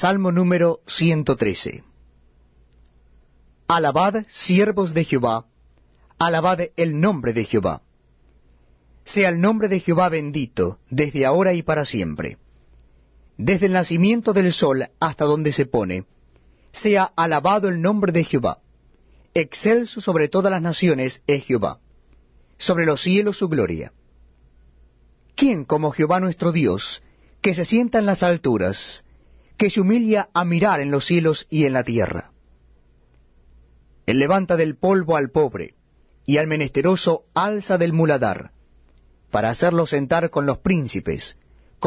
Salmo número 113. Alabad, siervos de Jehová, alabad el nombre de Jehová. Sea el nombre de Jehová bendito, desde ahora y para siempre. Desde el nacimiento del sol hasta donde se pone, sea alabado el nombre de Jehová. Excelso sobre todas las naciones es Jehová, sobre los cielos su gloria. ¿Quién como Jehová nuestro Dios, que se sienta en las alturas, que se humilla a mirar en los cielos y en la tierra? Él levanta del polvo al pobre, y al menesteroso alza del muladar, para hacerlo sentar con los príncipes,